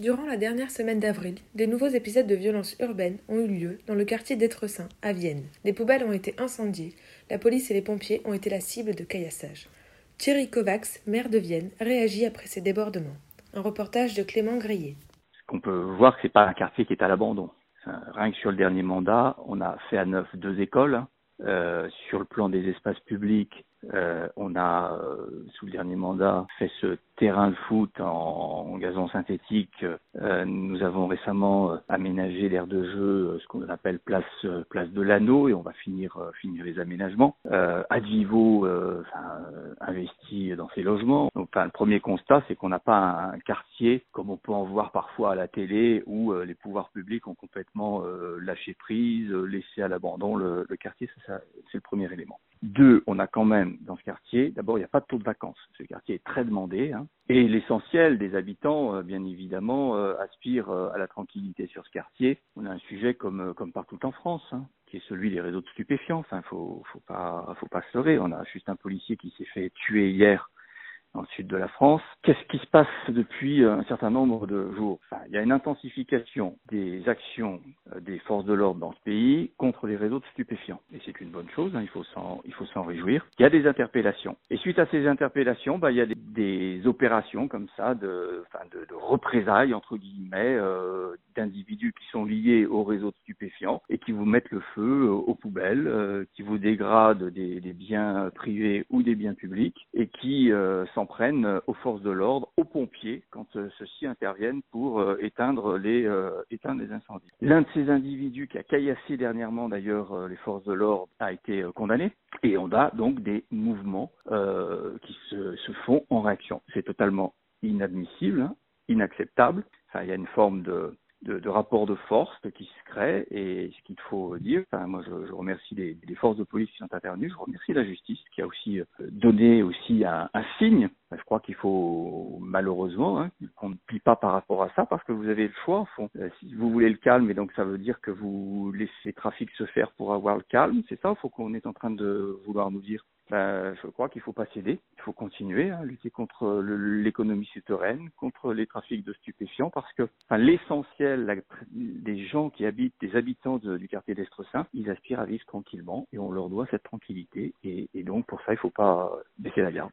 Durant la dernière semaine d'avril, des nouveaux épisodes de violence urbaine ont eu lieu dans le quartier d'Etresin, à Vienne. Des poubelles ont été incendiées, la police et les pompiers ont été la cible de caillassage. Thierry Kovacs, maire de Vienne, réagit après ces débordements. Un reportage de Clément Grillet. Ce qu'on peut voir, c'est pas un quartier qui est à l'abandon. Rien que sur le dernier mandat, on a fait à neuf deux écoles. Euh, sur le plan des espaces publics, euh, on a, euh, sous le dernier mandat, fait ce terrain de foot en, gazon synthétique. Euh, nous avons récemment aménagé l'aire de jeu, ce qu'on appelle place place de l'anneau, et on va finir finir les aménagements. Advivo investit dans ces logements. Donc, enfin, le premier constat, c'est qu'on n'a pas un, quartier comme on peut en voir parfois à la télé, où les pouvoirs publics ont complètement lâché prise, laissé à l'abandon le, le quartier. Ça, c'est le premier élément. Deux, on a quand même dans ce quartier, d'abord, il n'y a pas de taux de vacances. Ce quartier est très demandé. Hein. Et l'essentiel des habitants, euh, bien évidemment, euh, aspirent euh, à la tranquillité sur ce quartier. On a un sujet comme, comme partout en France, hein, qui est celui des réseaux de stupéfiants. Enfin, faut, faut pas, faut pas se leurrer. On a juste un policier qui s'est fait tuer hier dans le sud de la France. Qu'est-ce qui se passe depuis un certain nombre de jours? Il y a une intensification des actions euh, des forces de l'ordre dans ce pays contre les réseaux de stupéfiants. Et c'est une bonne chose, hein, il faut s'en réjouir. Il y a des interpellations. Et suite à ces interpellations, bah, il y a des, des opérations comme ça de, enfin, de, de représailles, entre guillemets, euh, d'individus qui sont liés aux réseaux de stupéfiants et qui vous mettent le feu euh, aux poubelles, euh, qui vous dégradent des, biens privés ou des biens publics et qui euh, s'en prennent aux forces de l'ordre, aux pompiers, quand ceux-ci interviennent pour éteindre les, incendies. L'un de ces individus qui a caillassé dernièrement d'ailleurs les forces de l'ordre a été condamné et on a donc des mouvements qui se, font en réaction. C'est totalement inadmissible, hein, inacceptable. Il y a une forme de, de, de rapport de force qui se crée et ce qu'il faut dire, enfin, moi je, remercie les, forces de police qui sont intervenues, je remercie la justice qui a aussi donné aussi un, signe je crois qu'il faut malheureusement hein, qu'on ne plie pas par rapport à ça parce que vous avez le choix en fond. Euh, si vous voulez le calme, et donc ça veut dire que vous laissez le trafic se faire pour avoir le calme, c'est ça, il faut qu'on est en train de vouloir nous dire. Ben, je crois qu'il ne faut pas céder, il faut continuer à hein, lutter contre l'économie souterraine, contre les trafics de stupéfiants, parce que l'essentiel des gens qui habitent, des habitants du quartier d'Estresin, ils aspirent à vivre tranquillement et on leur doit cette tranquillité. Et, et donc pour ça, il ne faut pas baisser la garde.